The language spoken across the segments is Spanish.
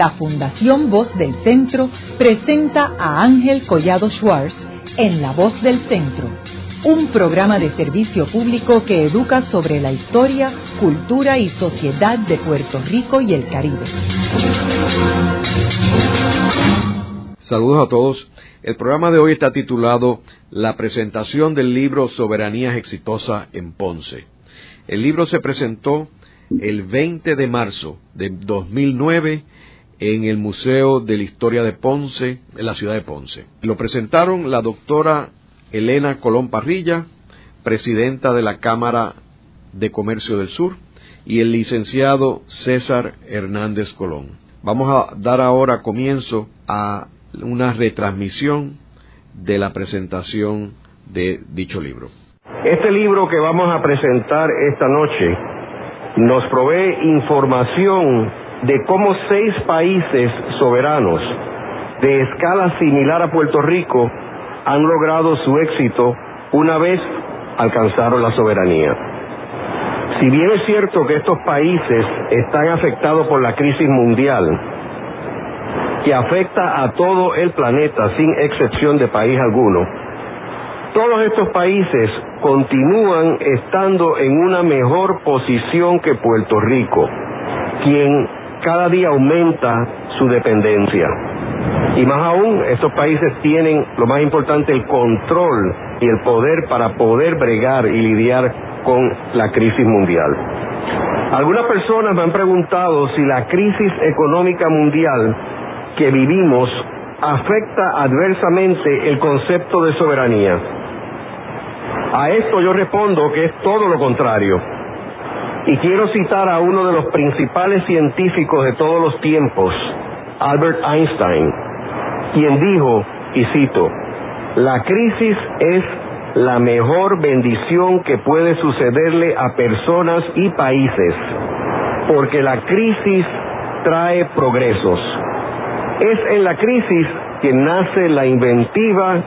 la Fundación Voz del Centro presenta a Ángel Collado Schwartz en La Voz del Centro, un programa de servicio público que educa sobre la historia, cultura y sociedad de Puerto Rico y el Caribe. Saludos a todos. El programa de hoy está titulado La presentación del libro Soberanías Exitosa en Ponce. El libro se presentó el 20 de marzo de 2009 en el Museo de la Historia de Ponce, en la ciudad de Ponce. Lo presentaron la doctora Elena Colón Parrilla, presidenta de la Cámara de Comercio del Sur, y el licenciado César Hernández Colón. Vamos a dar ahora comienzo a una retransmisión de la presentación de dicho libro. Este libro que vamos a presentar esta noche nos provee información de cómo seis países soberanos de escala similar a Puerto Rico han logrado su éxito una vez alcanzaron la soberanía. Si bien es cierto que estos países están afectados por la crisis mundial, que afecta a todo el planeta sin excepción de país alguno, todos estos países continúan estando en una mejor posición que Puerto Rico, quien cada día aumenta su dependencia. Y más aún, estos países tienen, lo más importante, el control y el poder para poder bregar y lidiar con la crisis mundial. Algunas personas me han preguntado si la crisis económica mundial que vivimos afecta adversamente el concepto de soberanía. A esto yo respondo que es todo lo contrario. Y quiero citar a uno de los principales científicos de todos los tiempos, Albert Einstein, quien dijo, y cito, la crisis es la mejor bendición que puede sucederle a personas y países, porque la crisis trae progresos. Es en la crisis que nace la inventiva,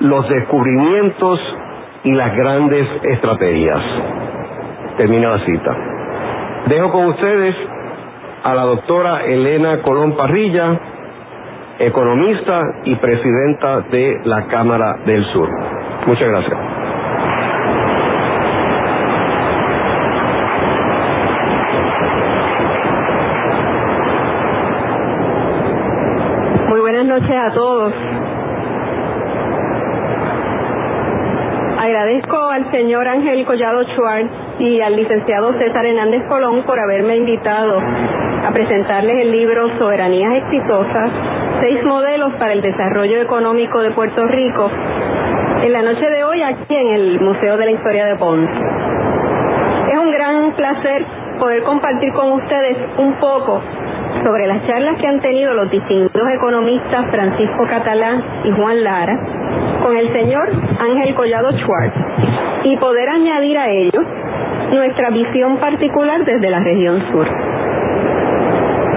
los descubrimientos y las grandes estrategias. Termina la cita. Dejo con ustedes a la doctora Elena Colón Parrilla, economista y presidenta de la Cámara del Sur. Muchas gracias. Muy buenas noches a todos. Agradezco al señor Ángel Collado Schwartz y al licenciado César Hernández Colón por haberme invitado a presentarles el libro Soberanías Exitosas, seis modelos para el desarrollo económico de Puerto Rico, en la noche de hoy aquí en el Museo de la Historia de Ponce. Es un gran placer poder compartir con ustedes un poco sobre las charlas que han tenido los distintos economistas Francisco Catalán y Juan Lara con el señor Ángel Collado Schwartz y poder añadir a ello nuestra visión particular desde la región sur.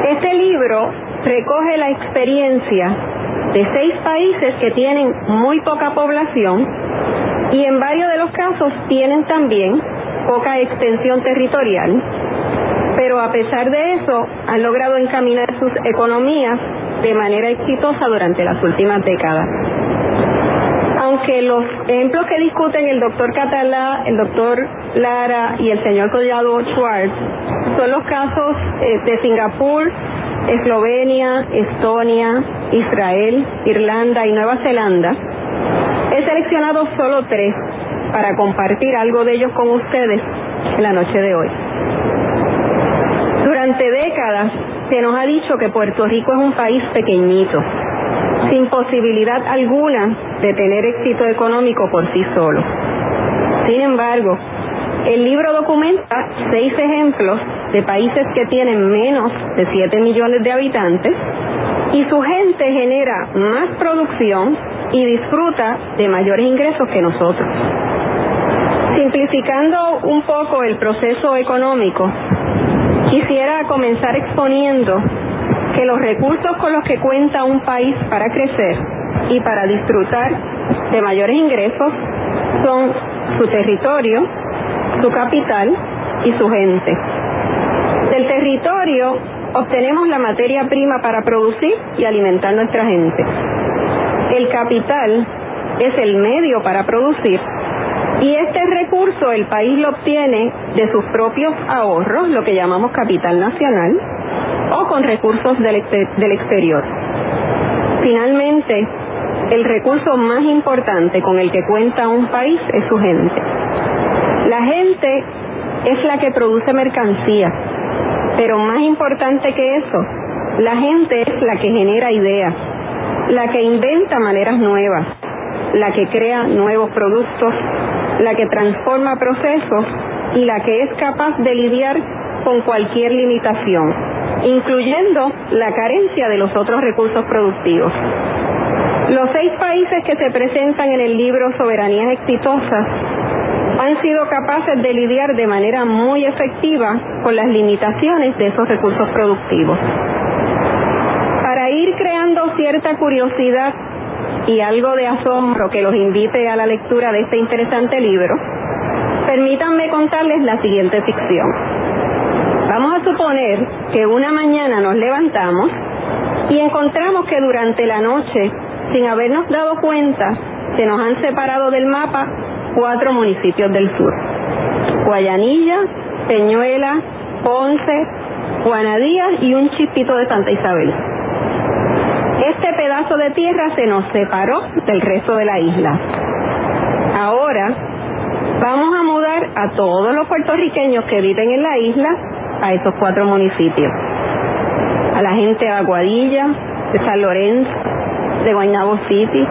Este libro recoge la experiencia de seis países que tienen muy poca población y en varios de los casos tienen también poca extensión territorial, pero a pesar de eso han logrado encaminar sus economías de manera exitosa durante las últimas décadas. Aunque los ejemplos que discuten el doctor Catalá, el doctor Lara y el señor Collado Schwartz son los casos eh, de Singapur, Eslovenia, Estonia, Israel, Irlanda y Nueva Zelanda, he seleccionado solo tres para compartir algo de ellos con ustedes en la noche de hoy. Durante décadas se nos ha dicho que Puerto Rico es un país pequeñito, sin posibilidad alguna de tener éxito económico por sí solo. Sin embargo, el libro documenta seis ejemplos de países que tienen menos de 7 millones de habitantes y su gente genera más producción y disfruta de mayores ingresos que nosotros. Simplificando un poco el proceso económico, quisiera comenzar exponiendo que los recursos con los que cuenta un país para crecer y para disfrutar de mayores ingresos son su territorio, su capital y su gente. Del territorio obtenemos la materia prima para producir y alimentar nuestra gente. El capital es el medio para producir y este recurso el país lo obtiene de sus propios ahorros, lo que llamamos capital nacional, o con recursos del, del exterior. Finalmente, el recurso más importante con el que cuenta un país es su gente. La gente es la que produce mercancía, pero más importante que eso, la gente es la que genera ideas, la que inventa maneras nuevas, la que crea nuevos productos, la que transforma procesos y la que es capaz de lidiar con cualquier limitación, incluyendo la carencia de los otros recursos productivos. Los seis países que se presentan en el libro Soberanías Exitosas han sido capaces de lidiar de manera muy efectiva con las limitaciones de esos recursos productivos. Para ir creando cierta curiosidad y algo de asombro que los invite a la lectura de este interesante libro, permítanme contarles la siguiente ficción. Vamos a suponer que una mañana nos levantamos y encontramos que durante la noche, sin habernos dado cuenta, se nos han separado del mapa cuatro municipios del sur. Guayanilla, Peñuela, Ponce, Juanadías y un chispito de Santa Isabel. Este pedazo de tierra se nos separó del resto de la isla. Ahora vamos a mudar a todos los puertorriqueños que viven en la isla a esos cuatro municipios. A la gente de Aguadilla, de San Lorenzo, de Guaynabo City,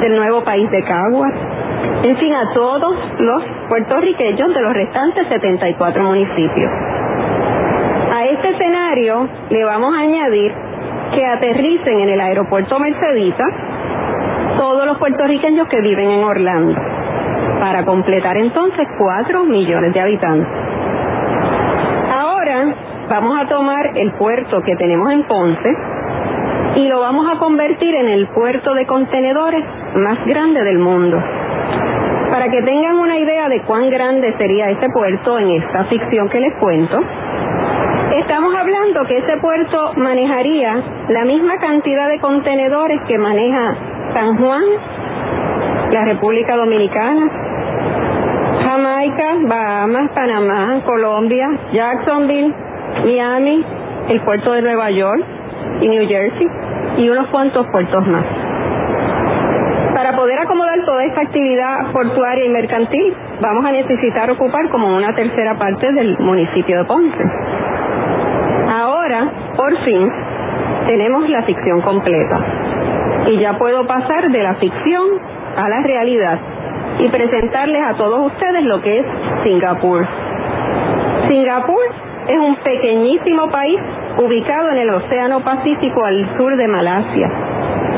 del nuevo país de Caguas, en fin, a todos los puertorriqueños de los restantes 74 municipios. A este escenario le vamos a añadir que aterricen en el aeropuerto Mercedita todos los puertorriqueños que viven en Orlando, para completar entonces 4 millones de habitantes. Vamos a tomar el puerto que tenemos en Ponce y lo vamos a convertir en el puerto de contenedores más grande del mundo. Para que tengan una idea de cuán grande sería ese puerto en esta ficción que les cuento, estamos hablando que ese puerto manejaría la misma cantidad de contenedores que maneja San Juan, la República Dominicana, Jamaica, Bahamas, Panamá, Colombia, Jacksonville, Miami, el puerto de Nueva York y New Jersey y unos cuantos puertos más poder acomodar toda esta actividad portuaria y mercantil, vamos a necesitar ocupar como una tercera parte del municipio de Ponce. Ahora, por fin, tenemos la ficción completa. Y ya puedo pasar de la ficción a la realidad y presentarles a todos ustedes lo que es Singapur. Singapur es un pequeñísimo país ubicado en el Océano Pacífico al sur de Malasia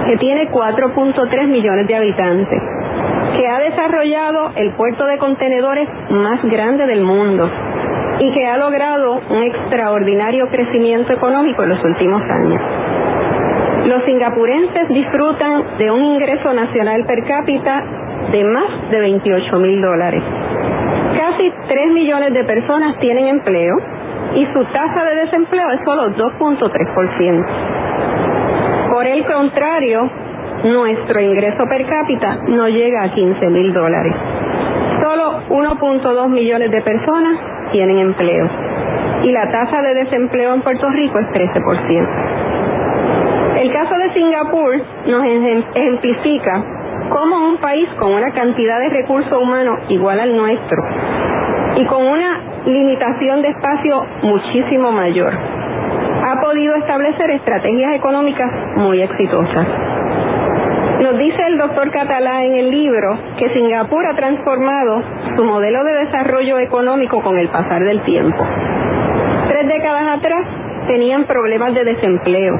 que tiene 4.3 millones de habitantes, que ha desarrollado el puerto de contenedores más grande del mundo y que ha logrado un extraordinario crecimiento económico en los últimos años. Los singapurenses disfrutan de un ingreso nacional per cápita de más de 28 mil dólares. Casi 3 millones de personas tienen empleo y su tasa de desempleo es solo 2.3%. Por el contrario, nuestro ingreso per cápita no llega a 15 mil dólares. Solo 1.2 millones de personas tienen empleo y la tasa de desempleo en Puerto Rico es 13%. El caso de Singapur nos ejemplifica cómo un país con una cantidad de recursos humanos igual al nuestro y con una limitación de espacio muchísimo mayor ha podido establecer estrategias económicas muy exitosas. Nos dice el doctor Catalá en el libro que Singapur ha transformado su modelo de desarrollo económico con el pasar del tiempo. Tres décadas atrás tenían problemas de desempleo,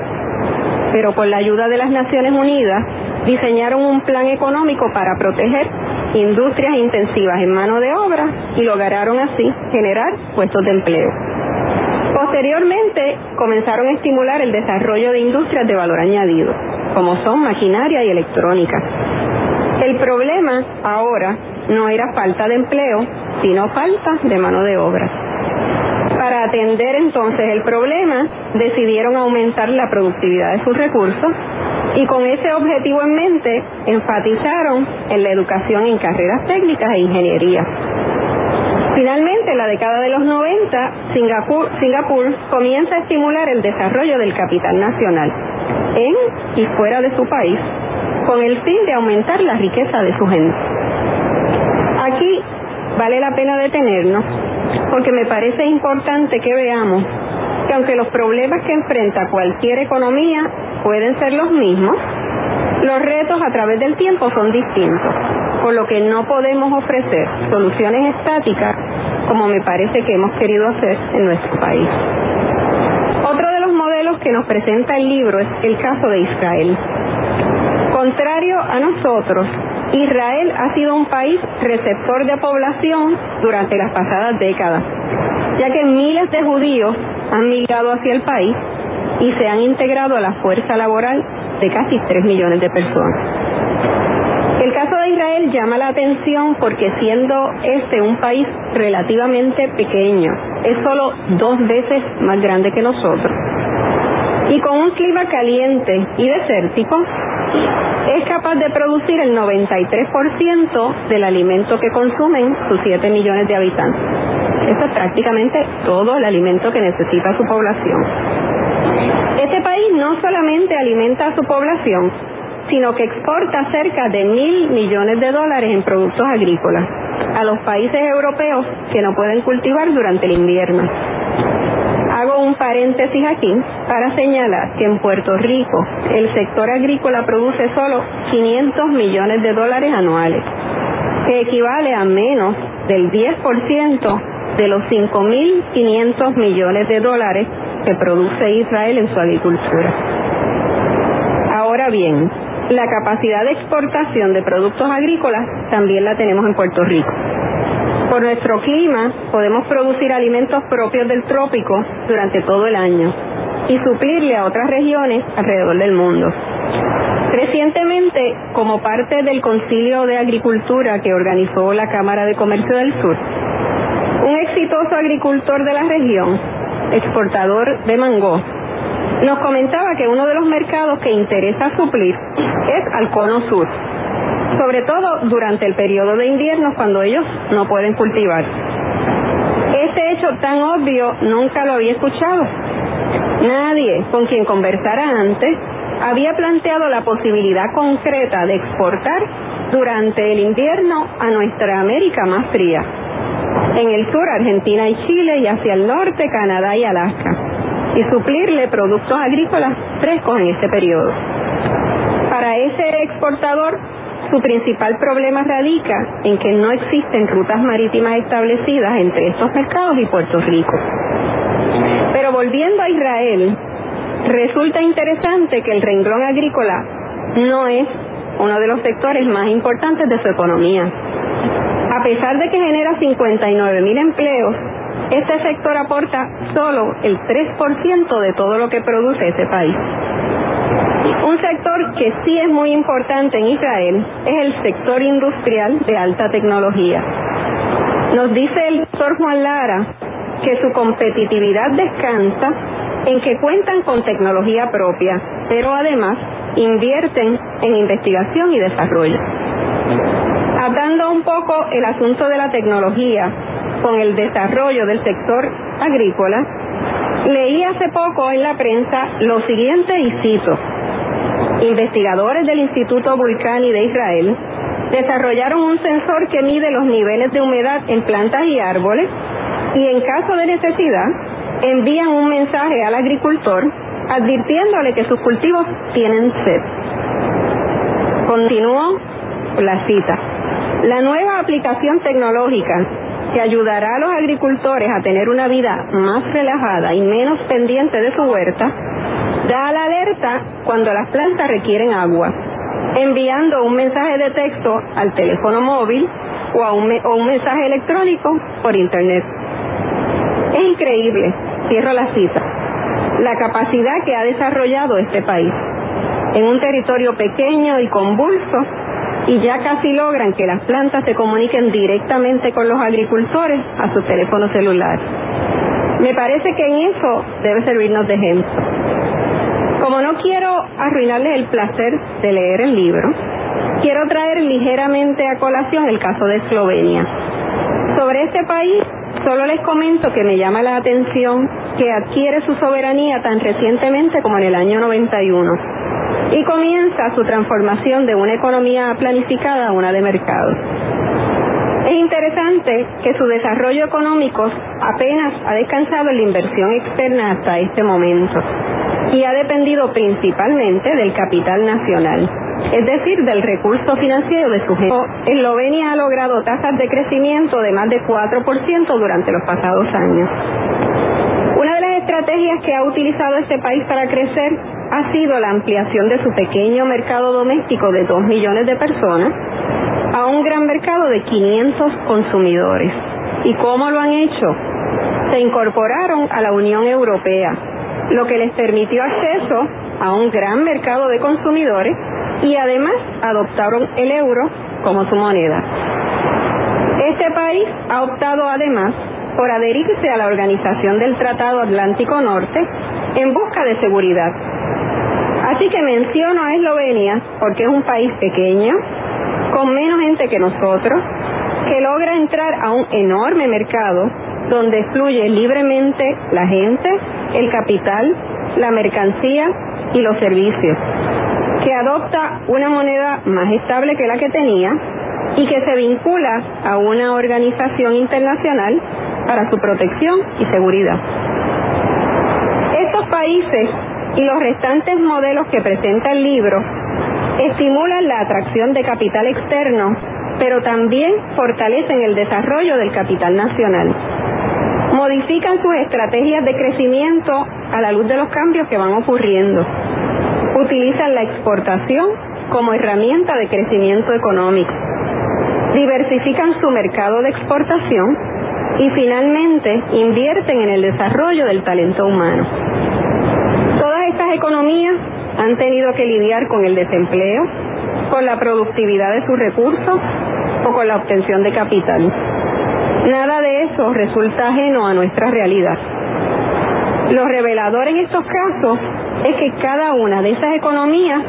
pero con la ayuda de las Naciones Unidas diseñaron un plan económico para proteger industrias intensivas en mano de obra y lograron así generar puestos de empleo. Posteriormente comenzaron a estimular el desarrollo de industrias de valor añadido, como son maquinaria y electrónica. El problema ahora no era falta de empleo, sino falta de mano de obra. Para atender entonces el problema, decidieron aumentar la productividad de sus recursos y con ese objetivo en mente enfatizaron en la educación en carreras técnicas e ingeniería. Finalmente, en la década de los 90, Singapur, Singapur comienza a estimular el desarrollo del capital nacional en y fuera de su país, con el fin de aumentar la riqueza de su gente. Aquí vale la pena detenernos porque me parece importante que veamos que aunque los problemas que enfrenta cualquier economía pueden ser los mismos, los retos a través del tiempo son distintos, por lo que no podemos ofrecer soluciones estáticas como me parece que hemos querido hacer en nuestro país. Otro de los modelos que nos presenta el libro es el caso de Israel. Contrario a nosotros, Israel ha sido un país receptor de población durante las pasadas décadas, ya que miles de judíos han migrado hacia el país y se han integrado a la fuerza laboral de casi 3 millones de personas. El caso de Israel llama la atención porque siendo este un país relativamente pequeño, es solo dos veces más grande que nosotros, y con un clima caliente y desértico, es capaz de producir el 93% del alimento que consumen sus 7 millones de habitantes. Eso es prácticamente todo el alimento que necesita su población. Este país no solamente alimenta a su población, sino que exporta cerca de mil millones de dólares en productos agrícolas a los países europeos que no pueden cultivar durante el invierno. Hago un paréntesis aquí para señalar que en Puerto Rico el sector agrícola produce solo 500 millones de dólares anuales, que equivale a menos del 10% de los 5.500 millones de dólares que produce Israel en su agricultura. Ahora bien, la capacidad de exportación de productos agrícolas también la tenemos en Puerto Rico. Por nuestro clima podemos producir alimentos propios del trópico durante todo el año y suplirle a otras regiones alrededor del mundo. Recientemente, como parte del Concilio de Agricultura que organizó la Cámara de Comercio del Sur, un exitoso agricultor de la región, exportador de mango, nos comentaba que uno de los mercados que interesa suplir es al cono sur, sobre todo durante el periodo de invierno cuando ellos no pueden cultivar. Este hecho tan obvio nunca lo había escuchado. Nadie con quien conversara antes había planteado la posibilidad concreta de exportar durante el invierno a nuestra América más fría. En el sur, Argentina y Chile, y hacia el norte, Canadá y Alaska y suplirle productos agrícolas frescos en este periodo. Para ese exportador, su principal problema radica en que no existen rutas marítimas establecidas entre estos mercados y Puerto Rico. Pero volviendo a Israel, resulta interesante que el renglón agrícola no es uno de los sectores más importantes de su economía. A pesar de que genera 59 mil empleos, este sector aporta solo el 3% de todo lo que produce ese país. Un sector que sí es muy importante en Israel es el sector industrial de alta tecnología. Nos dice el doctor Juan Lara que su competitividad descansa en que cuentan con tecnología propia, pero además invierten en investigación y desarrollo. Hablando un poco el asunto de la tecnología, con el desarrollo del sector agrícola, leí hace poco en la prensa lo siguiente y cito. Investigadores del Instituto Vulcani de Israel desarrollaron un sensor que mide los niveles de humedad en plantas y árboles y en caso de necesidad envían un mensaje al agricultor advirtiéndole que sus cultivos tienen sed. Continúo la cita. La nueva aplicación tecnológica que ayudará a los agricultores a tener una vida más relajada y menos pendiente de su huerta, da la alerta cuando las plantas requieren agua, enviando un mensaje de texto al teléfono móvil o, a un, un mensaje electrónico por internet. Es increíble, cierro la cita, la capacidad que ha desarrollado este país en un territorio pequeño y convulso y ya casi logran que las plantas se comuniquen directamente con los agricultores a su teléfono celular. Me parece que en eso debe servirnos de ejemplo. Como no quiero arruinarles el placer de leer el libro, quiero traer ligeramente a colación el caso de Eslovenia. Sobre este país, solo les comento que me llama la atención que adquiere su soberanía tan recientemente como en el año 91 y comienza su transformación de una economía planificada a una de mercado. Es interesante que su desarrollo económico apenas ha descansado en la inversión externa hasta este momento y ha dependido principalmente del capital nacional, es decir, del recurso financiero de su gente. Eslovenia ha logrado tasas de crecimiento de más de 4% durante los pasados años. Estrategias que ha utilizado este país para crecer ha sido la ampliación de su pequeño mercado doméstico de 2 millones de personas a un gran mercado de 500 consumidores. ¿Y cómo lo han hecho? Se incorporaron a la Unión Europea, lo que les permitió acceso a un gran mercado de consumidores y además adoptaron el euro como su moneda. Este país ha optado además por adherirse a la Organización del Tratado Atlántico Norte en busca de seguridad. Así que menciono a Eslovenia porque es un país pequeño, con menos gente que nosotros, que logra entrar a un enorme mercado donde fluye libremente la gente, el capital, la mercancía y los servicios, que adopta una moneda más estable que la que tenía y que se vincula a una organización internacional para su protección y seguridad. Estos países y los restantes modelos que presenta el libro estimulan la atracción de capital externo, pero también fortalecen el desarrollo del capital nacional modifican sus estrategias de crecimiento a la luz de los cambios que van ocurriendo. Utilizan la exportación como herramienta de crecimiento económico. Diversifican su mercado de exportación y finalmente invierten en el desarrollo del talento humano. Todas estas economías han tenido que lidiar con el desempleo, con la productividad de sus recursos o con la obtención de capital. Nada de eso resulta ajeno a nuestra realidad. Lo revelador en estos casos es que cada una de esas economías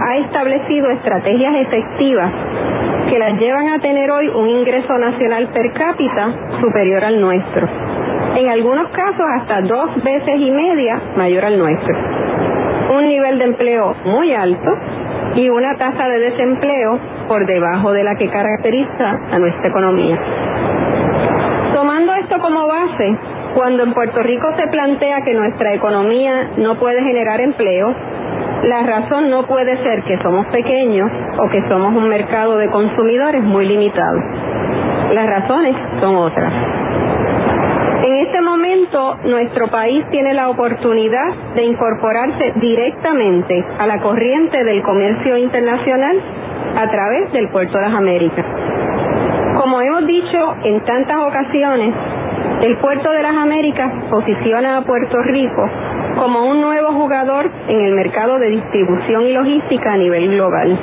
ha establecido estrategias efectivas que las llevan a tener hoy un ingreso nacional per cápita superior al nuestro. En algunos casos hasta dos veces y media mayor al nuestro. Un nivel de empleo muy alto y una tasa de desempleo por debajo de la que caracteriza a nuestra economía como base, cuando en Puerto Rico se plantea que nuestra economía no puede generar empleo, la razón no puede ser que somos pequeños o que somos un mercado de consumidores muy limitado. Las razones son otras. En este momento, nuestro país tiene la oportunidad de incorporarse directamente a la corriente del comercio internacional a través del Puerto de las Américas. Como hemos dicho en tantas ocasiones, el puerto de las Américas posiciona a Puerto Rico como un nuevo jugador en el mercado de distribución y logística a nivel global,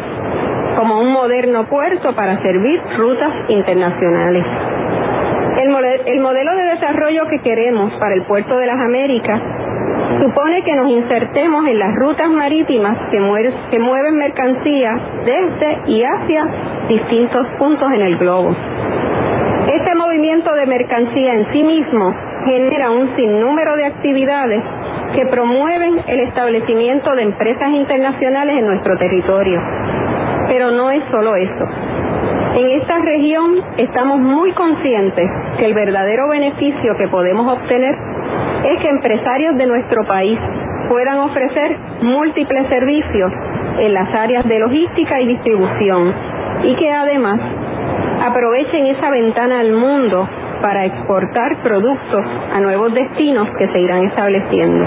como un moderno puerto para servir rutas internacionales. El, modelo de desarrollo que queremos para el puerto de las Américas supone que nos insertemos en las rutas marítimas que, que mueven mercancías desde y hacia distintos puntos en el globo. Este movimiento de mercancía en sí mismo genera un sinnúmero de actividades que promueven el establecimiento de empresas internacionales en nuestro territorio. Pero no es solo eso. En esta región estamos muy conscientes que el verdadero beneficio que podemos obtener es que empresarios de nuestro país puedan ofrecer múltiples servicios en las áreas de logística y distribución y que además aprovechen esa ventana al mundo para exportar productos a nuevos destinos que se irán estableciendo.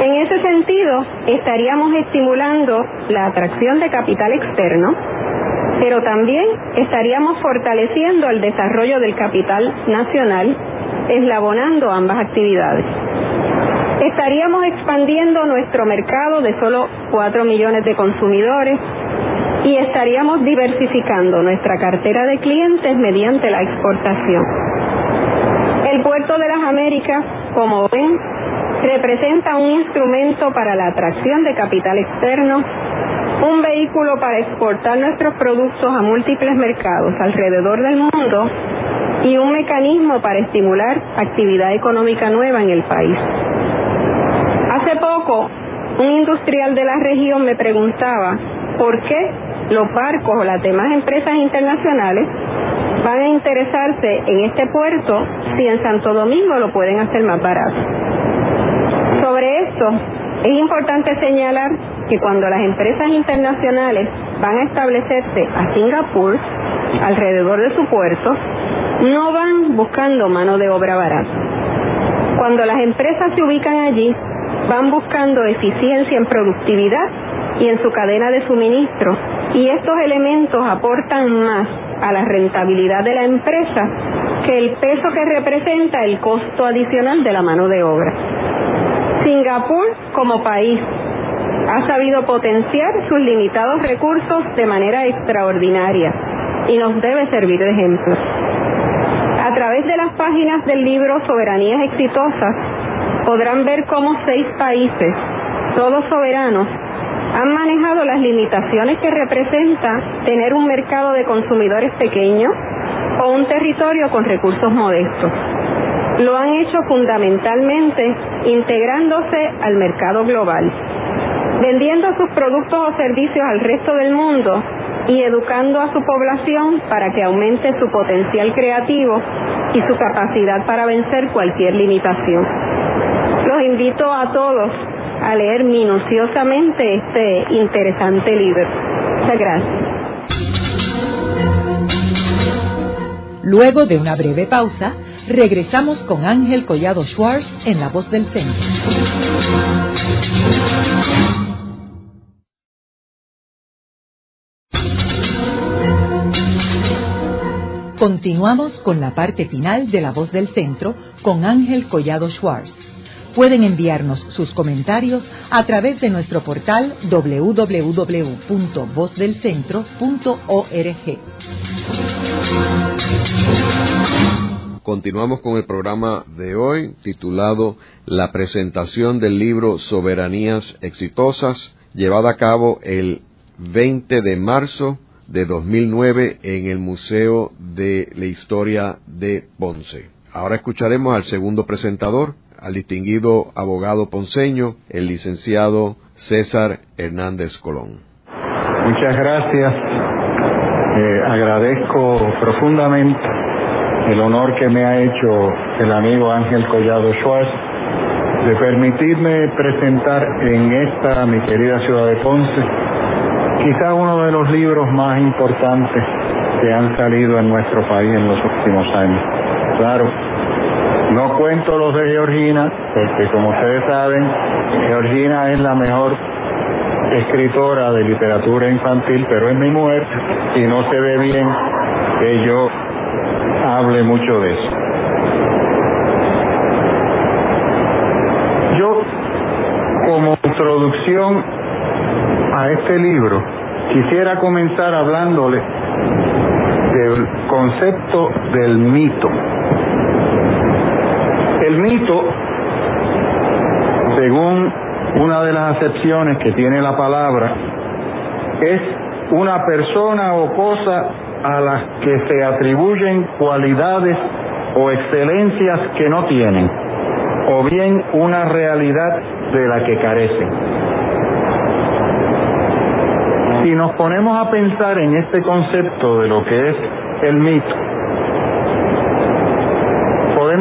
En ese sentido, estaríamos estimulando la atracción de capital externo, pero también estaríamos fortaleciendo el desarrollo del capital nacional, eslabonando ambas actividades. Estaríamos expandiendo nuestro mercado de solo 4 millones de consumidores y estaríamos diversificando nuestra cartera de clientes mediante la exportación. El puerto de las Américas, como ven, representa un instrumento para la atracción de capital externo, un vehículo para exportar nuestros productos a múltiples mercados alrededor del mundo y un mecanismo para estimular actividad económica nueva en el país. Hace poco, un industrial de la región me preguntaba por qué los barcos o las demás empresas internacionales van a interesarse en este puerto si en Santo Domingo lo pueden hacer más barato. Sobre esto, es importante señalar que cuando las empresas internacionales van a establecerse a Singapur, alrededor de su puerto, no van buscando mano de obra barata. Cuando las empresas se ubican allí, van buscando eficiencia en productividad y en su cadena de suministro, y estos elementos aportan más a la rentabilidad de la empresa que el peso que representa el costo adicional de la mano de obra. Singapur como país ha sabido potenciar sus limitados recursos de manera extraordinaria y nos debe servir de ejemplo. A través de las páginas del libro Soberanías Exitosas podrán ver cómo seis países, todos soberanos, han manejado las limitaciones que representa tener un mercado de consumidores pequeño o un territorio con recursos modestos. Lo han hecho fundamentalmente integrándose al mercado global, vendiendo sus productos o servicios al resto del mundo y educando a su población para que aumente su potencial creativo y su capacidad para vencer cualquier limitación. Los invito a todos a leer minuciosamente este interesante libro. Muchas gracias. Luego de una breve pausa, regresamos con Ángel Collado Schwartz en La Voz del Centro. Continuamos con la parte final de La Voz del Centro con Ángel Collado Schwartz. Pueden enviarnos sus comentarios a través de nuestro portal www.vozdelcentro.org. Continuamos con el programa de hoy titulado La presentación del libro Soberanías Exitosas, llevada a cabo el 20 de marzo de 2009 en el Museo de la Historia de Ponce. Ahora escucharemos al segundo presentador, al distinguido abogado ponceño, el licenciado César Hernández Colón. Muchas gracias. Eh, agradezco profundamente el honor que me ha hecho el amigo Ángel Collado Schwartz de permitirme presentar en esta mi querida ciudad de Ponce quizá uno de los libros más importantes que han salido en nuestro país en los últimos años. Claro, no cuento los de Georgina, porque como ustedes saben, Georgina es la mejor escritora de literatura infantil, pero es mi mujer y no se ve bien que yo hable mucho de eso. Yo, como introducción a este libro, quisiera comenzar hablándole del concepto del mito. El mito, según una de las acepciones que tiene la palabra, es una persona o cosa a las que se atribuyen cualidades o excelencias que no tienen, o bien una realidad de la que carecen. Si nos ponemos a pensar en este concepto de lo que es el mito,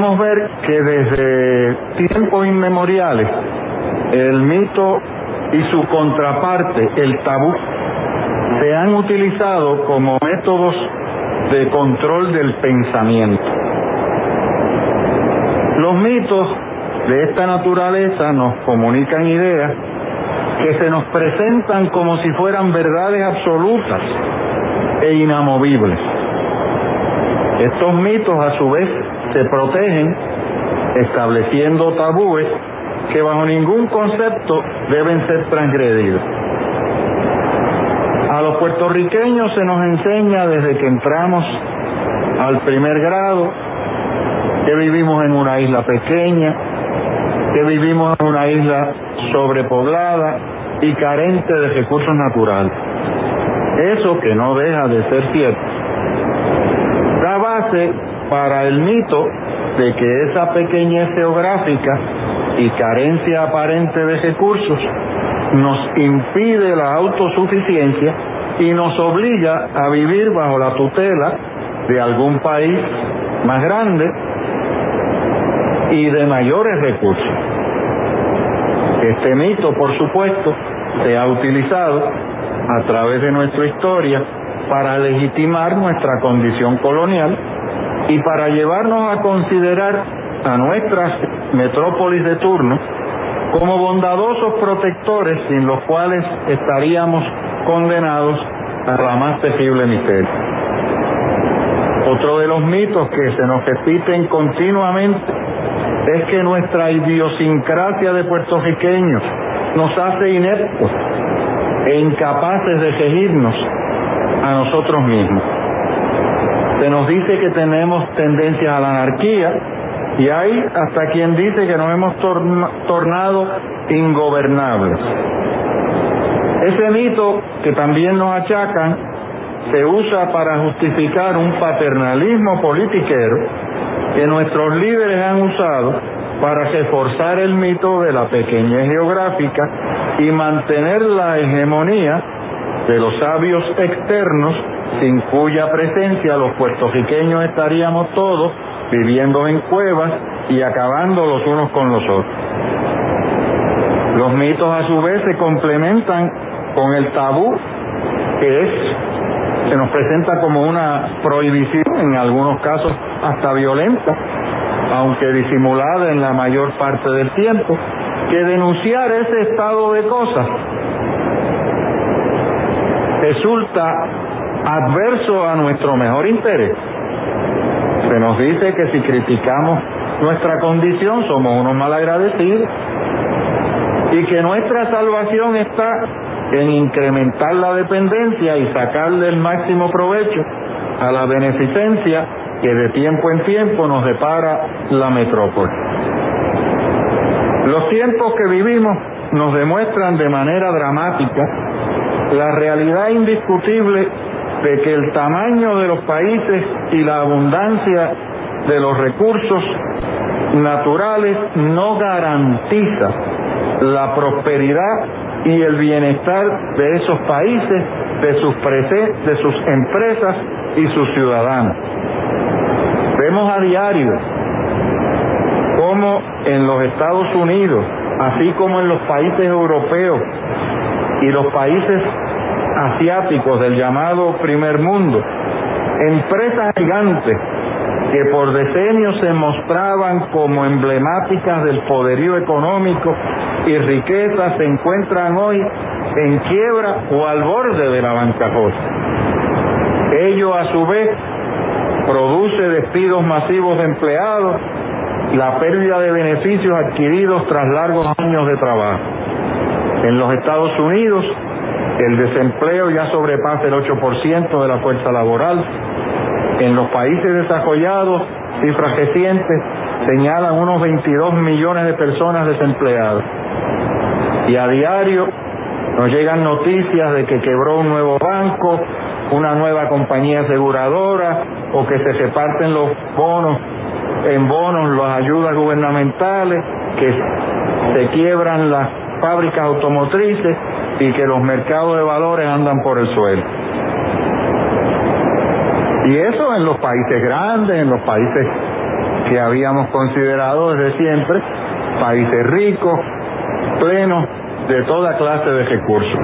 podemos ver que desde tiempos inmemoriales el mito y su contraparte, el tabú, se han utilizado como métodos de control del pensamiento. Los mitos de esta naturaleza nos comunican ideas que se nos presentan como si fueran verdades absolutas e inamovibles. Estos mitos a su vez se protegen estableciendo tabúes que bajo ningún concepto deben ser transgredidos. A los puertorriqueños se nos enseña desde que entramos al primer grado que vivimos en una isla pequeña, que vivimos en una isla sobrepoblada y carente de recursos naturales. Eso que no deja de ser cierto. Para el mito de que esa pequeñez geográfica y carencia aparente de recursos nos impide la autosuficiencia y nos obliga a vivir bajo la tutela de algún país más grande y de mayores recursos. Este mito, por supuesto, se ha utilizado a través de nuestra historia para legitimar nuestra condición colonial y para llevarnos a considerar a nuestras metrópolis de turno como bondadosos protectores sin los cuales estaríamos condenados a la más terrible miseria. Otro de los mitos que se nos repiten continuamente es que nuestra idiosincrasia de puertorriqueños nos hace ineptos e incapaces de seguirnos a nosotros mismos. Se nos dice que tenemos tendencias a la anarquía y hay hasta quien dice que nos hemos tornado ingobernables. Ese mito que también nos achacan se usa para justificar un paternalismo politiquero que nuestros líderes han usado para reforzar el mito de la pequeñez geográfica y mantener la hegemonía de los sabios externos sin cuya presencia los puertorriqueños estaríamos todos viviendo en cuevas y acabando los unos con los otros. Los mitos a su vez se complementan con el tabú que es se nos presenta como una prohibición en algunos casos hasta violenta, aunque disimulada en la mayor parte del tiempo, que denunciar ese estado de cosas resulta adverso a nuestro mejor interés. Se nos dice que si criticamos nuestra condición somos unos malagradecidos y que nuestra salvación está en incrementar la dependencia y sacarle el máximo provecho a la beneficencia que de tiempo en tiempo nos depara la metrópoli. Los tiempos que vivimos nos demuestran de manera dramática la realidad indiscutible de que el tamaño de los países y la abundancia de los recursos naturales no garantiza la prosperidad y el bienestar de esos países, de sus, de sus empresas y sus ciudadanos. Vemos a diario cómo en los Estados Unidos, así como en los países europeos y los países asiáticos del llamado primer mundo, empresas gigantes que por decenios se mostraban como emblemáticas del poderío económico y riqueza se encuentran hoy en quiebra o al borde de la bancarrota. Ello a su vez produce despidos masivos de empleados, la pérdida de beneficios adquiridos tras largos años de trabajo. En los Estados Unidos, el desempleo ya sobrepasa el 8% de la fuerza laboral. En los países desarrollados, cifras recientes señalan unos 22 millones de personas desempleadas. Y a diario nos llegan noticias de que quebró un nuevo banco, una nueva compañía aseguradora o que se reparten los bonos en bonos las ayudas gubernamentales, que se quiebran las fábricas automotrices y que los mercados de valores andan por el suelo. Y eso en los países grandes, en los países que habíamos considerado desde siempre, países ricos, plenos de toda clase de recursos.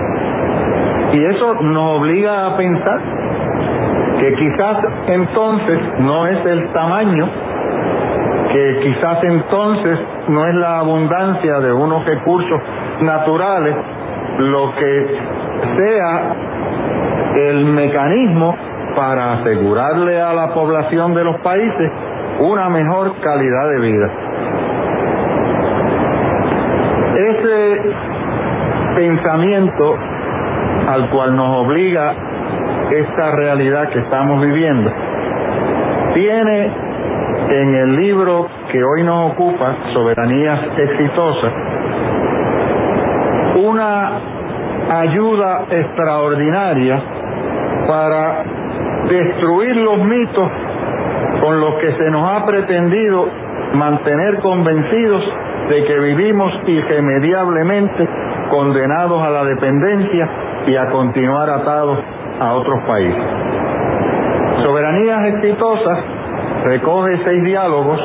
Y eso nos obliga a pensar que quizás entonces no es el tamaño, que quizás entonces no es la abundancia de unos recursos naturales lo que sea el mecanismo para asegurarle a la población de los países una mejor calidad de vida. Ese pensamiento al cual nos obliga esta realidad que estamos viviendo tiene en el libro que hoy nos ocupa, Soberanías Exitosas, una ayuda extraordinaria para destruir los mitos con los que se nos ha pretendido mantener convencidos de que vivimos irremediablemente condenados a la dependencia y a continuar atados a otros países. Soberanías exitosas recoge seis diálogos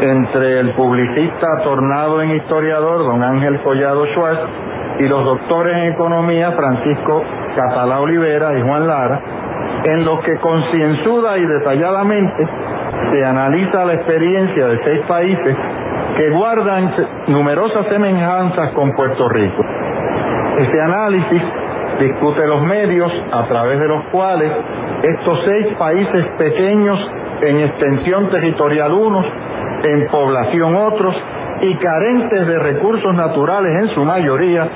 entre el publicista tornado en historiador don Ángel Collado Schwartz y los doctores en economía Francisco Catalá Olivera y Juan Lara, en los que concienzuda y detalladamente se analiza la experiencia de seis países que guardan numerosas semejanzas con Puerto Rico. Este análisis discute los medios a través de los cuales estos seis países pequeños en extensión territorial unos, en población otros y carentes de recursos naturales en su mayoría,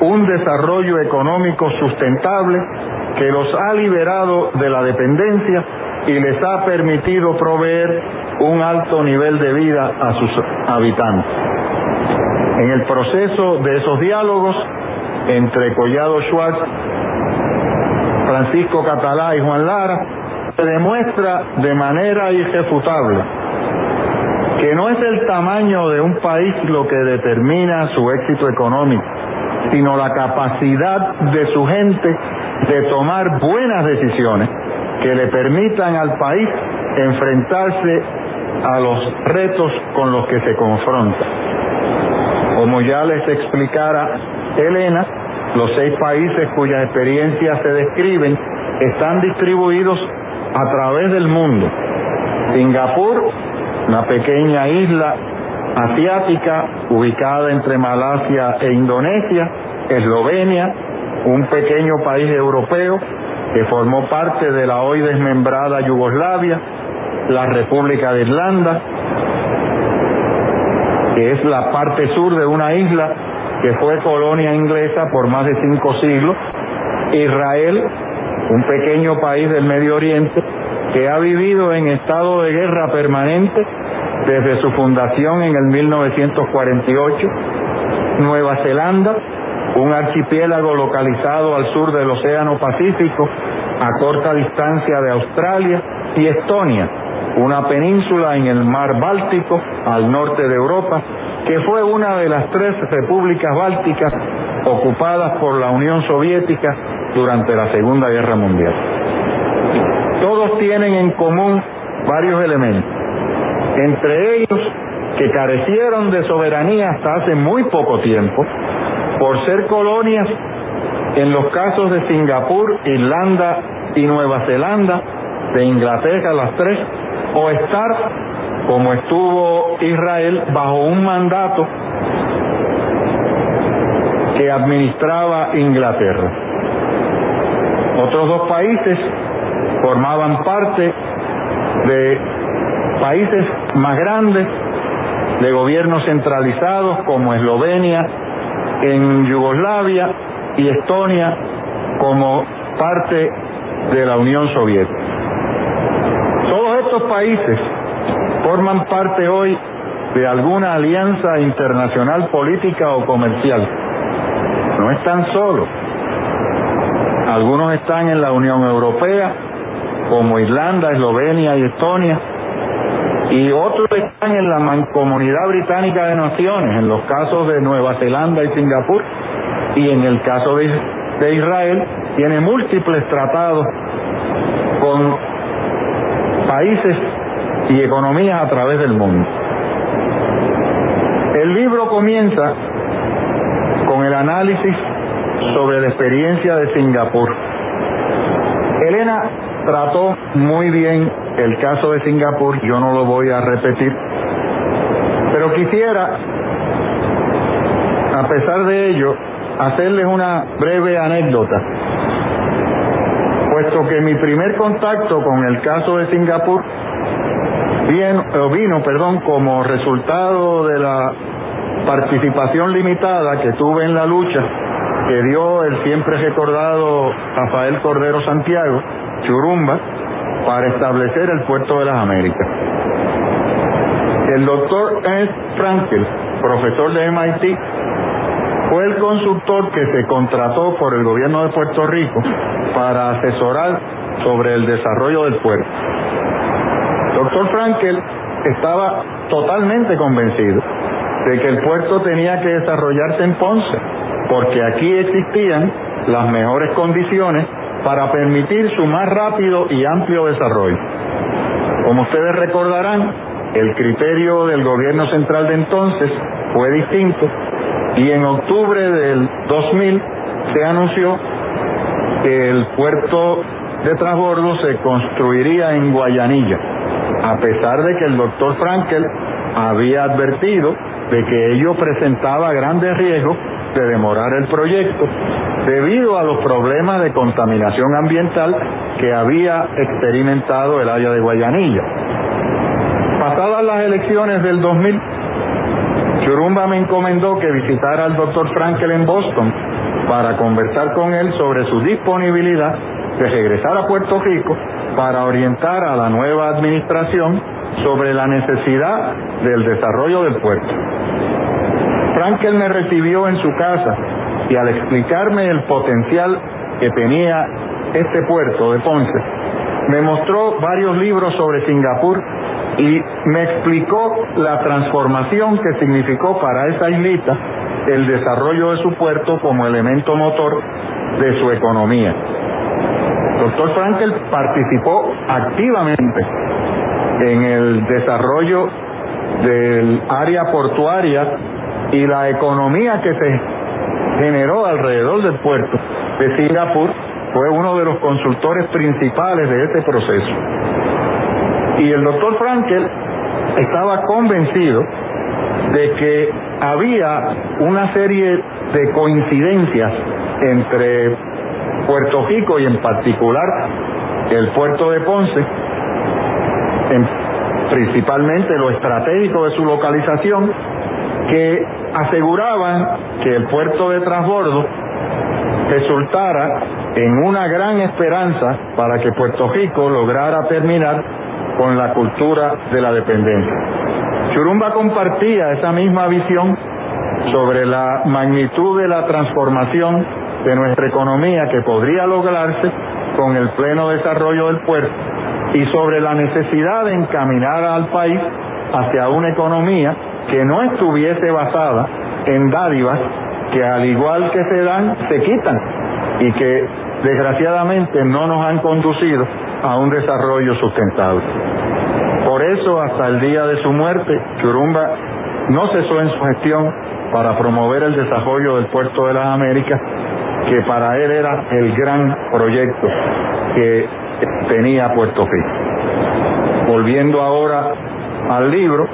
un desarrollo económico sustentable que los ha liberado de la dependencia y les ha permitido proveer un alto nivel de vida a sus habitantes. En el proceso de esos diálogos entre Collado Schwartz, Francisco Catalá y Juan Lara, se demuestra de manera irrefutable que no es el tamaño de un país lo que determina su éxito económico, sino la capacidad de su gente de tomar buenas decisiones que le permitan al país enfrentarse a los retos con los que se confronta. Como ya les explicara Elena, los seis países cuyas experiencias se describen están distribuidos a través del mundo. Singapur, una pequeña isla asiática ubicada entre Malasia e Indonesia, Eslovenia, un pequeño país europeo que formó parte de la hoy desmembrada Yugoslavia, la República de Irlanda, que es la parte sur de una isla que fue colonia inglesa por más de cinco siglos, Israel, un pequeño país del Medio Oriente que ha vivido en estado de guerra permanente desde su fundación en el 1948, Nueva Zelanda, un archipiélago localizado al sur del Océano Pacífico, a corta distancia de Australia, y Estonia, una península en el mar Báltico, al norte de Europa, que fue una de las tres repúblicas bálticas ocupadas por la Unión Soviética durante la Segunda Guerra Mundial. Todos tienen en común varios elementos, entre ellos que carecieron de soberanía hasta hace muy poco tiempo, por ser colonias en los casos de Singapur, Irlanda y Nueva Zelanda, de Inglaterra las tres, o estar, como estuvo Israel, bajo un mandato que administraba Inglaterra. Otros dos países formaban parte de países más grandes, de gobiernos centralizados como Eslovenia, en Yugoslavia y Estonia como parte de la Unión Soviética. Todos estos países forman parte hoy de alguna alianza internacional política o comercial. No están solos. Algunos están en la Unión Europea, como Irlanda, Eslovenia y Estonia, y otros están en la Mancomunidad Británica de Naciones, en los casos de Nueva Zelanda y Singapur, y en el caso de, de Israel, tiene múltiples tratados con países y economías a través del mundo. El libro comienza con el análisis sobre la experiencia de Singapur. Elena trató muy bien el caso de Singapur, yo no lo voy a repetir, pero quisiera, a pesar de ello, hacerles una breve anécdota, puesto que mi primer contacto con el caso de Singapur vino, perdón, como resultado de la participación limitada que tuve en la lucha que dio el siempre recordado Rafael Cordero Santiago, Churumba, para establecer el puerto de las Américas. El doctor Ernst Frankel, profesor de MIT, fue el consultor que se contrató por el gobierno de Puerto Rico para asesorar sobre el desarrollo del puerto. Doctor Frankel estaba totalmente convencido de que el puerto tenía que desarrollarse en Ponce, porque aquí existían las mejores condiciones para permitir su más rápido y amplio desarrollo. Como ustedes recordarán, el criterio del gobierno central de entonces fue distinto y en octubre del 2000 se anunció que el puerto de transbordo se construiría en Guayanilla, a pesar de que el doctor Frankel había advertido de que ello presentaba grandes riesgos de demorar el proyecto debido a los problemas de contaminación ambiental que había experimentado el área de Guayanilla. Pasadas las elecciones del 2000, Churumba me encomendó que visitara al doctor Frankel en Boston para conversar con él sobre su disponibilidad de regresar a Puerto Rico para orientar a la nueva administración sobre la necesidad del desarrollo del puerto. Frankel me recibió en su casa y al explicarme el potencial que tenía este puerto de Ponce, me mostró varios libros sobre Singapur y me explicó la transformación que significó para esa islita el desarrollo de su puerto como elemento motor de su economía. Doctor Frankel participó activamente en el desarrollo del área portuaria y la economía que se generó alrededor del puerto de Singapur fue uno de los consultores principales de este proceso. Y el doctor Frankel estaba convencido de que había una serie de coincidencias entre Puerto Rico y en particular el puerto de Ponce, principalmente lo estratégico de su localización, que aseguraban que el puerto de transbordo resultara en una gran esperanza para que Puerto Rico lograra terminar con la cultura de la dependencia. Churumba compartía esa misma visión sobre la magnitud de la transformación de nuestra economía que podría lograrse con el pleno desarrollo del puerto y sobre la necesidad de encaminar al país hacia una economía que no estuviese basada en dádivas que al igual que se dan, se quitan y que desgraciadamente no nos han conducido a un desarrollo sustentable. Por eso, hasta el día de su muerte, Churumba no cesó en su gestión para promover el desarrollo del puerto de las Américas, que para él era el gran proyecto que tenía Puerto Rico. Volviendo ahora al libro,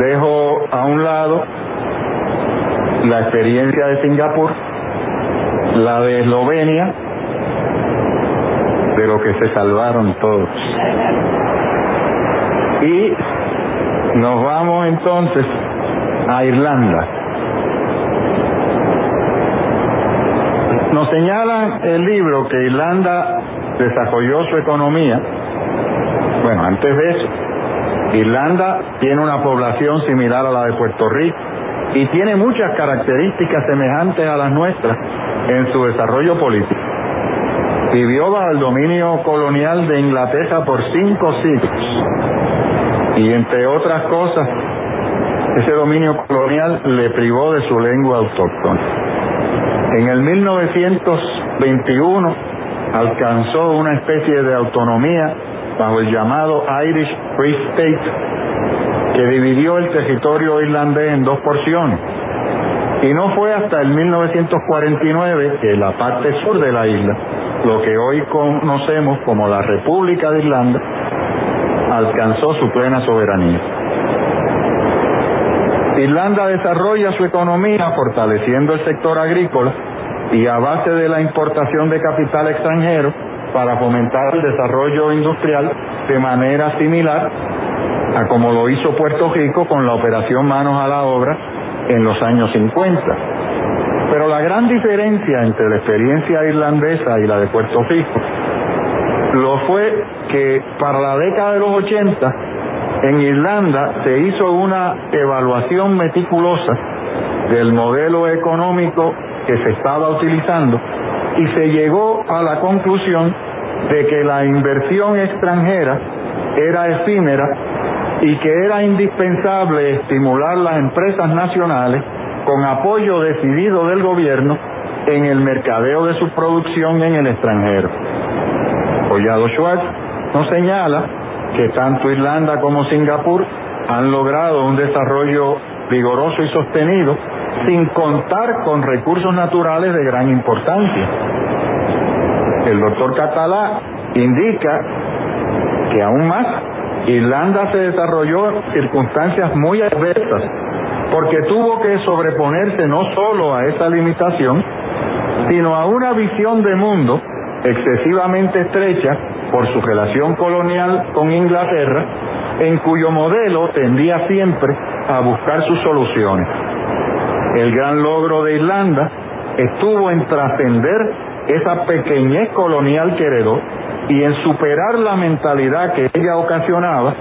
dejo a un lado la experiencia de Singapur, la de Eslovenia, de lo que se salvaron todos. Y nos vamos entonces a Irlanda. Nos señala el libro que Irlanda desarrolló su economía. Bueno, antes de eso, Irlanda tiene una población similar a la de Puerto Rico y tiene muchas características semejantes a las nuestras en su desarrollo político. Vivió bajo el dominio colonial de Inglaterra por cinco siglos y entre otras cosas, ese dominio colonial le privó de su lengua autóctona. En el 1921 alcanzó una especie de autonomía bajo el llamado Irish Free State, que dividió el territorio irlandés en dos porciones. Y no fue hasta el 1949 que la parte sur de la isla, lo que hoy conocemos como la República de Irlanda, alcanzó su plena soberanía. Irlanda desarrolla su economía fortaleciendo el sector agrícola y a base de la importación de capital extranjero para fomentar el desarrollo industrial de manera similar a como lo hizo Puerto Rico con la operación Manos a la Obra en los años 50. Pero la gran diferencia entre la experiencia irlandesa y la de Puerto Rico lo fue que para la década de los 80 En Irlanda se hizo una evaluación meticulosa del modelo económico que se estaba utilizando y se llegó a la conclusión de que la inversión extranjera era efímera y que era indispensable estimular las empresas nacionales con apoyo decidido del gobierno en el mercadeo de su producción en el extranjero. Collado Schwartz nos señala que tanto Irlanda como Singapur han logrado un desarrollo vigoroso y sostenido sin contar con recursos naturales de gran importancia. El doctor Catalá indica que aún más Irlanda se desarrolló en circunstancias muy adversas porque tuvo que sobreponerse no solo a esa limitación, sino a una visión de mundo excesivamente estrecha por su relación colonial con Inglaterra, en cuyo modelo tendía siempre a buscar sus soluciones. El gran logro de Irlanda estuvo en trascender esa pequeñez colonial que heredó y en superar la mentalidad que ella ocasionaba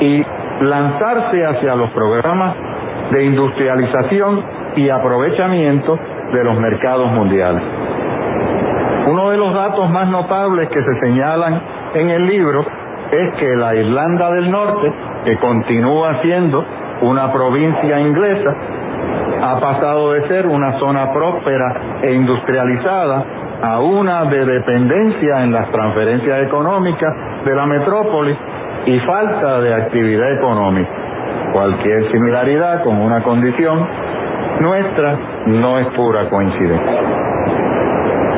y lanzarse hacia los programas de industrialización y aprovechamiento de los mercados mundiales. Uno de los datos más notables que se señalan en el libro es que la Irlanda del Norte, que continúa siendo una provincia inglesa, ha pasado de ser una zona próspera e industrializada a una de dependencia en las transferencias económicas de la metrópoli y falta de actividad económica. Cualquier similaridad con una condición nuestra no es pura coincidencia.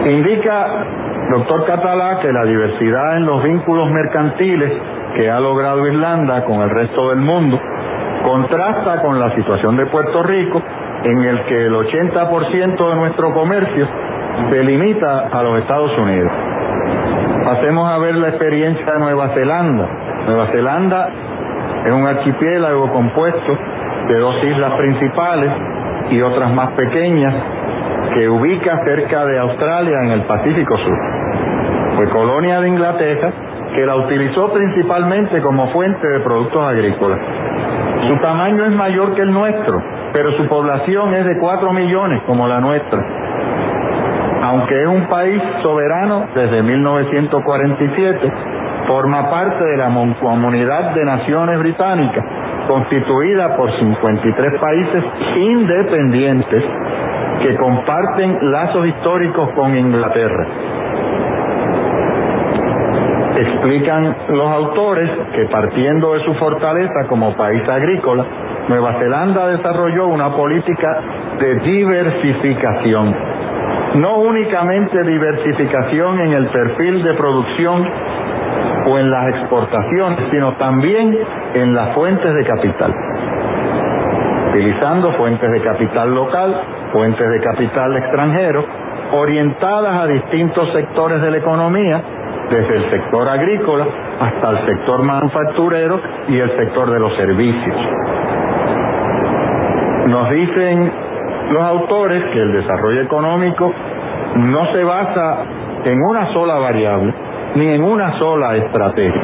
Indica doctor Catalá que la diversidad en los vínculos mercantiles que ha logrado Irlanda con el resto del mundo contrasta con la situación de Puerto Rico en el que el 80% de nuestro comercio se limita a los Estados Unidos. Pasemos a ver la experiencia de Nueva Zelanda. Nueva Zelanda es un archipiélago compuesto de dos islas principales y otras más pequeñas que ubica cerca de Australia en el Pacífico Sur. Fue colonia de Inglaterra que la utilizó principalmente como fuente de productos agrícolas. Su tamaño es mayor que el nuestro, pero su población es de 4 millones como la nuestra. Aunque es un país soberano desde 1947, forma parte de la Comunidad de Naciones Británicas, constituida por 53 países independientes que comparten lazos históricos con Inglaterra. Explican los autores que partiendo de su fortaleza como país agrícola, Nueva Zelanda desarrolló una política de diversificación. No únicamente diversificación en el perfil de producción o en las exportaciones, sino también en las fuentes de capital. Utilizando fuentes de capital local, fuentes de capital extranjero, orientadas a distintos sectores de la economía, desde el sector agrícola hasta el sector manufacturero y el sector de los servicios. Nos dicen los autores que el desarrollo económico no se basa en una sola variable ni en una sola estrategia.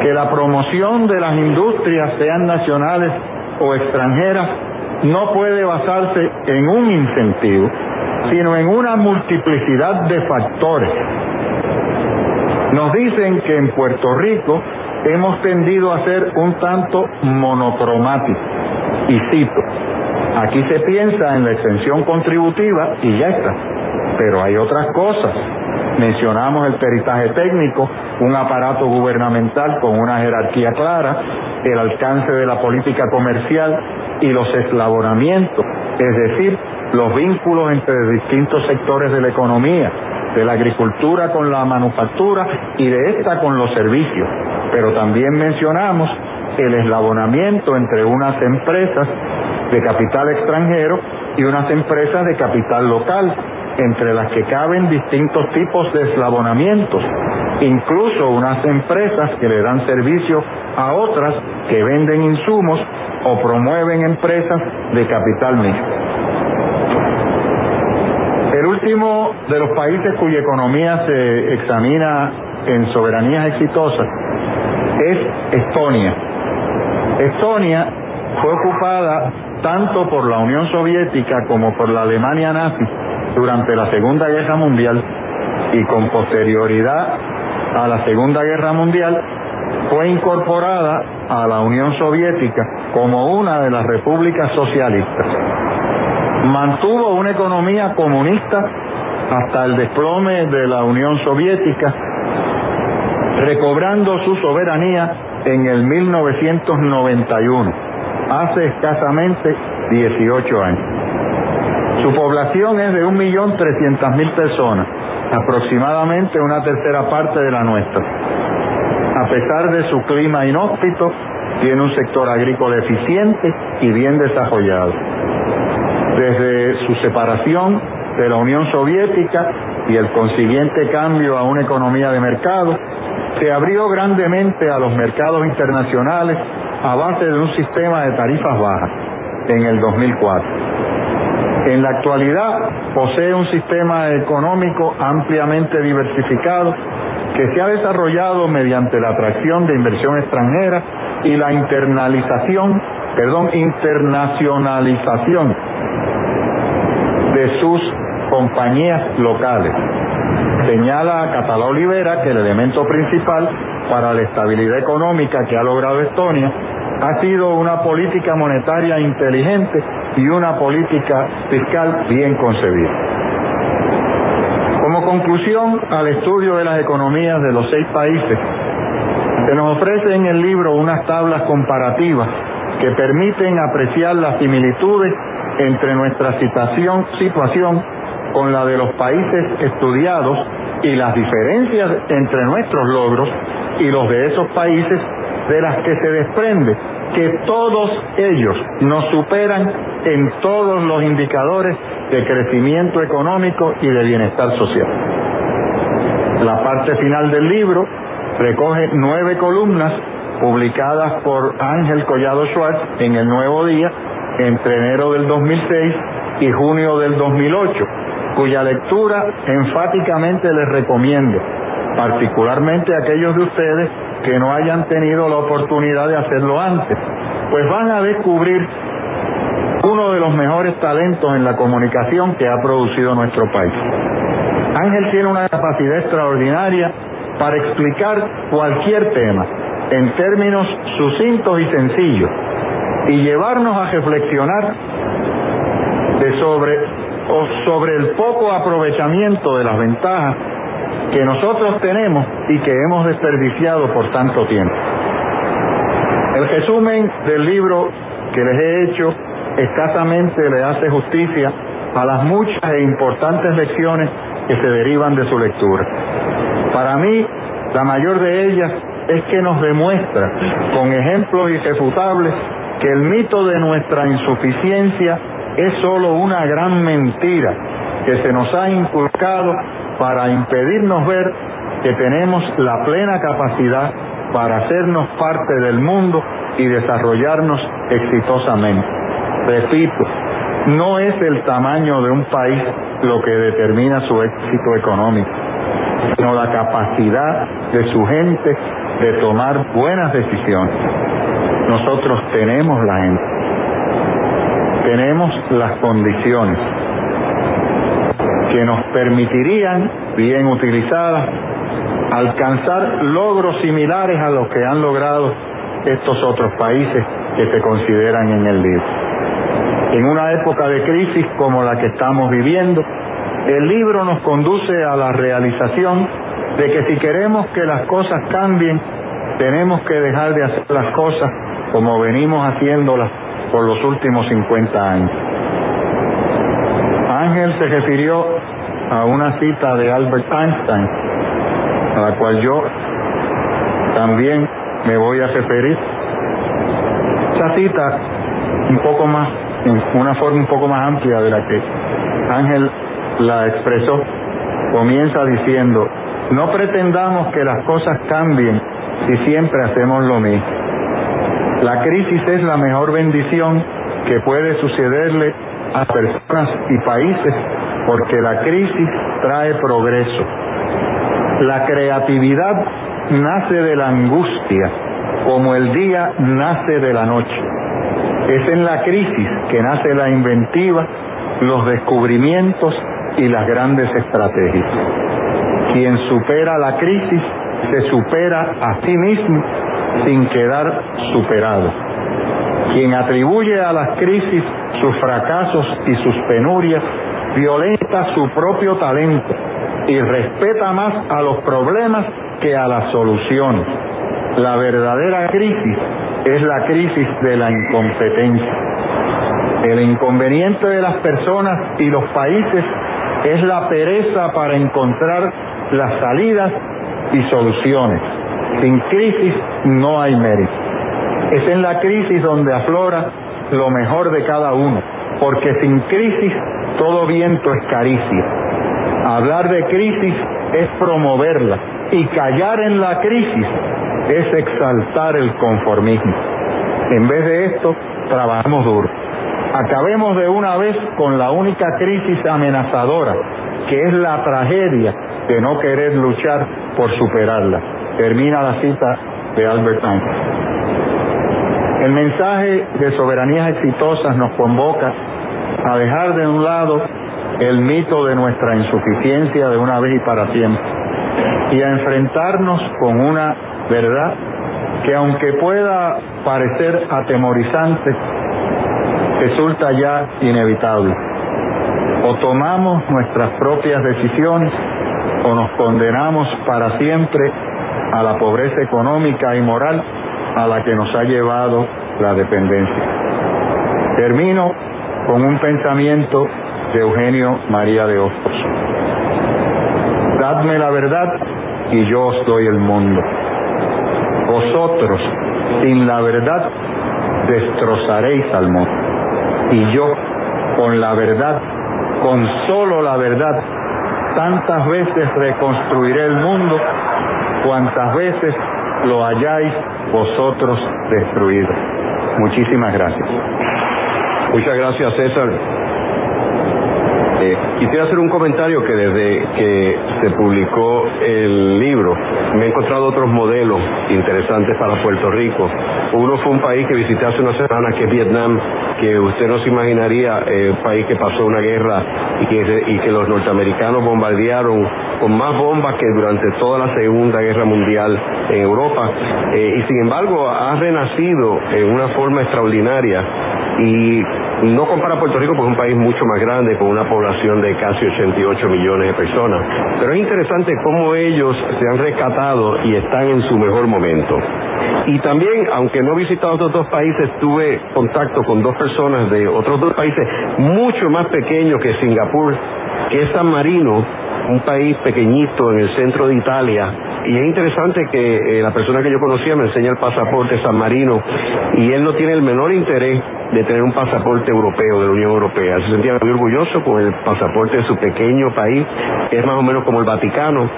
Que la promoción de las industrias, sean nacionales o extranjeras, no puede basarse en un incentivo, sino en una multiplicidad de factores. Nos dicen que en Puerto Rico hemos tendido a ser un tanto monocromático. Y cito, aquí se piensa en la exención contributiva y ya está, pero hay otras cosas. Mencionamos el peritaje técnico, un aparato gubernamental con una jerarquía clara, el alcance de la política comercial y los eslabonamientos, es decir, los vínculos entre distintos sectores de la economía, de la agricultura con la manufactura y de esta con los servicios. Pero también mencionamos el eslabonamiento entre unas empresas de capital extranjero y unas empresas de capital local, entre las que caben distintos tipos de eslabonamientos, incluso unas empresas que le dan servicio a otras que venden insumos o promueven empresas de capital mixto. El último de los países cuya economía se examina en soberanías exitosas es Estonia, Estonia fue ocupada tanto por la Unión Soviética como por la Alemania nazi durante la Segunda Guerra Mundial y con posterioridad a la Segunda Guerra Mundial fue incorporada a la Unión Soviética como una de las repúblicas socialistas. Mantuvo una economía comunista hasta el desplome de la Unión Soviética, recobrando su soberanía en el 1991, hace escasamente 18 años. Su población es de 1.300.000 personas, aproximadamente una tercera parte de la nuestra. A pesar de su clima inhóspito, tiene un sector agrícola eficiente y bien desarrollado. Desde su separación de la Unión Soviética y el consiguiente cambio a una economía de mercado, se abrió grandemente a los mercados internacionales a base de un sistema de tarifas bajas en el 2004. En la actualidad posee un sistema económico ampliamente diversificado que se ha desarrollado mediante la atracción de inversión extranjera y la internalización, perdón, internacionalización de sus compañías locales. Señala Catalá Olivera que el elemento principal para la estabilidad económica que ha logrado Estonia ha sido una política monetaria inteligente y una política fiscal bien concebida. Como conclusión al estudio de las economías de los seis países, se nos ofrece en el libro unas tablas comparativas que permiten apreciar las similitudes entre nuestra situación, situación con la de los países estudiados y las diferencias entre nuestros logros y los de esos países de las que se desprende que todos ellos nos superan en todos los indicadores de crecimiento económico y de bienestar social. La parte final del libro recoge nueve columnas publicadas por Ángel Collado Schwartz en el Nuevo Día entre enero del 2006 y junio del 2008 cuya lectura enfáticamente les recomiendo, particularmente a aquellos de ustedes que no hayan tenido la oportunidad de hacerlo antes, pues van a descubrir uno de los mejores talentos en la comunicación que ha producido nuestro país. Ángel tiene una capacidad extraordinaria para explicar cualquier tema en términos sucintos y sencillos y llevarnos a reflexionar sobre o sobre el poco aprovechamiento de las ventajas que nosotros tenemos y que hemos desperdiciado por tanto tiempo. El resumen del libro que les he hecho escasamente le hace justicia a las muchas e importantes lecciones que se derivan de su lectura. Para mí, la mayor de ellas es que nos demuestra con ejemplos irrefutables que el mito de nuestra insuficiencia es solo una gran mentira que se nos ha inculcado para impedirnos ver que tenemos la plena capacidad para hacernos parte del mundo y desarrollarnos exitosamente. Repito, no es el tamaño de un país lo que determina su éxito económico, sino la capacidad de su gente de tomar buenas decisiones. Nosotros tenemos la gente tenemos las condiciones que nos permitirían, bien utilizadas, alcanzar logros similares a los que han logrado estos otros países que se consideran en el libro. En una época de crisis como la que estamos viviendo, el libro nos conduce a la realización de que si queremos que las cosas cambien, tenemos que dejar de hacer las cosas como venimos haciéndolas por los últimos 50 años. Ángel se refirió a una cita de Albert Einstein, a la cual yo también me voy a referir. Esa cita, un poco más, en una forma un poco más amplia de la que Ángel la expresó, comienza diciendo, no pretendamos que las cosas cambien si siempre hacemos lo mismo. La crisis es la mejor bendición que puede sucederle a personas y países porque la crisis trae progreso. La creatividad nace de la angustia como el día nace de la noche. Es en la crisis que nace la inventiva, los descubrimientos y las grandes estrategias. Quien supera la crisis se supera a sí mismo sin quedar superado. Quien atribuye a las crisis sus fracasos y sus penurias, violenta su propio talento y respeta más a los problemas que a las soluciones. La verdadera crisis es la crisis de la incompetencia. El inconveniente de las personas y los países es la pereza para encontrar las salidas y soluciones. Sin crisis no hay mérito. Es en la crisis donde aflora lo mejor de cada uno, porque sin crisis todo viento es caricia. Hablar de crisis es promoverla y callar en la crisis es exaltar el conformismo. En vez de esto, trabajamos duro. Acabemos de una vez con la única crisis amenazadora, que es la tragedia de no querer luchar por superarla. Termina la cita de Albert Einstein. El mensaje de soberanías exitosas nos convoca a dejar de un lado el mito de nuestra insuficiencia de una vez y para siempre y a enfrentarnos con una verdad que aunque pueda parecer atemorizante, resulta ya inevitable. O tomamos nuestras propias decisiones o nos condenamos para siempre a la pobreza económica y moral a la que nos ha llevado la dependencia. Termino con un pensamiento de Eugenio María de Hostos. Dadme la verdad y yo os doy el mundo. Vosotros, sin la verdad, destrozaréis al mundo. Y yo, con la verdad, con solo la verdad, tantas veces reconstruiré el mundo, cuantas veces lo hayáis vosotros destruido. Muchísimas gracias. Muchas gracias, César. Eh, quisiera hacer un comentario que desde que se publicó el libro me he encontrado otros modelos interesantes para Puerto Rico. Uno fue un país que visité hace una semana que es Vietnam, que usted no se imaginaría, eh, un país que pasó una guerra y que, y que los norteamericanos bombardearon con más bombas que durante toda la Segunda Guerra Mundial en Europa. Eh, y sin embargo ha renacido en una forma extraordinaria y no compara Puerto Rico porque es un país mucho más grande, con una población de casi 88 millones de personas. Pero es interesante cómo ellos se han rescatado y están en su mejor momento. Y también, aunque no he visitado otros dos países, tuve contacto con dos personas de otros dos países mucho más pequeños que Singapur, que es San Marino, un país pequeñito en el centro de Italia, y es interesante que eh, la persona que yo conocía me enseña el pasaporte San Marino y él no tiene el menor interés de tener un pasaporte europeo de la Unión Europea. Se sentía muy orgulloso con el pasaporte de su pequeño país, que es más o menos como el Vaticano.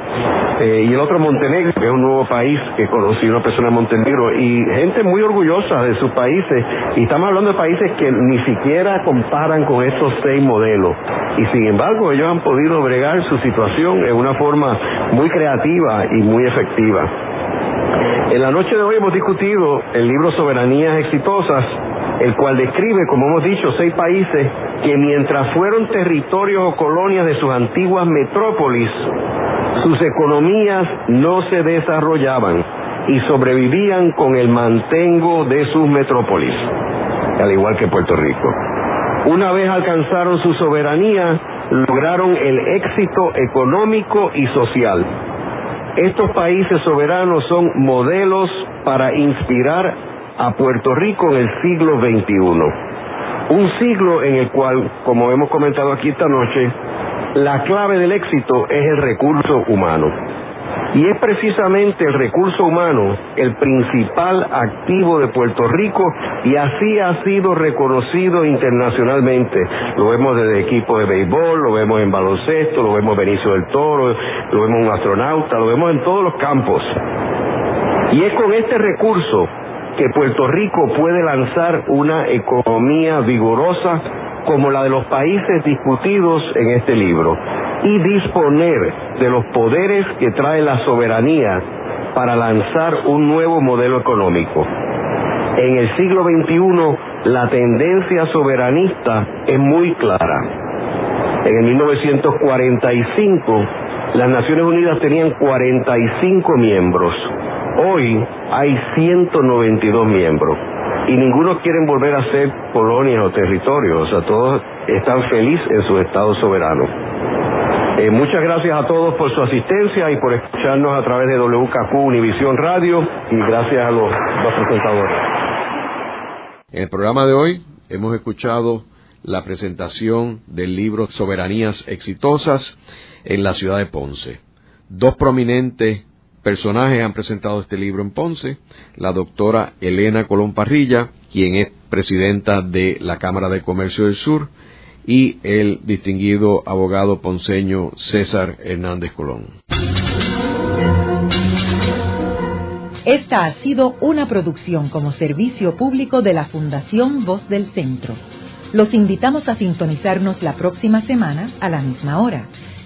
Eh, y el otro Montenegro, que es un nuevo país que conocí una persona de Montenegro, y gente muy orgullosa de sus países. Y estamos hablando de países que ni siquiera comparan con estos seis modelos. Y sin embargo, ellos han podido bregar su situación en una forma muy creativa y muy efectiva. En la noche de hoy hemos discutido el libro Soberanías Exitosas, el cual describe, como hemos dicho, seis países que mientras fueron territorios o colonias de sus antiguas metrópolis, sus economías no se desarrollaban y sobrevivían con el mantengo de sus metrópolis, al igual que Puerto Rico. Una vez alcanzaron su soberanía, lograron el éxito económico y social. Estos países soberanos son modelos para inspirar a Puerto Rico en el siglo XXI. Un siglo en el cual, como hemos comentado aquí esta noche, la clave del éxito es el recurso humano. Y es precisamente el recurso humano el principal activo de Puerto Rico y así ha sido reconocido internacionalmente. Lo vemos desde equipo de béisbol, lo vemos en baloncesto, lo vemos en Benicio del Toro, lo vemos en un astronauta, lo vemos en todos los campos. Y es con este recurso que Puerto Rico puede lanzar una economía vigorosa como la de los países discutidos en este libro y disponer de los poderes que trae la soberanía para lanzar un nuevo modelo económico. En el siglo XXI la tendencia soberanista es muy clara. En el 1945 las Naciones Unidas tenían 45 miembros. Hoy hay 192 miembros y ninguno quiere volver a ser colonias o territorios, o sea, todos están felices en sus estados soberanos. Eh, muchas gracias a todos por su asistencia y por escucharnos a través de WKQ Univisión Radio y gracias a los, los presentadores. En el programa de hoy hemos escuchado la presentación del libro Soberanías Exitosas en la ciudad de Ponce. Dos prominentes personajes han presentado este libro en Ponce, la doctora Elena Colón Parrilla, quien es presidenta de la Cámara de Comercio del Sur, y el distinguido abogado ponceño César Hernández Colón. Esta ha sido una producción como servicio público de la Fundación Voz del Centro. Los invitamos a sintonizarnos la próxima semana a la misma hora.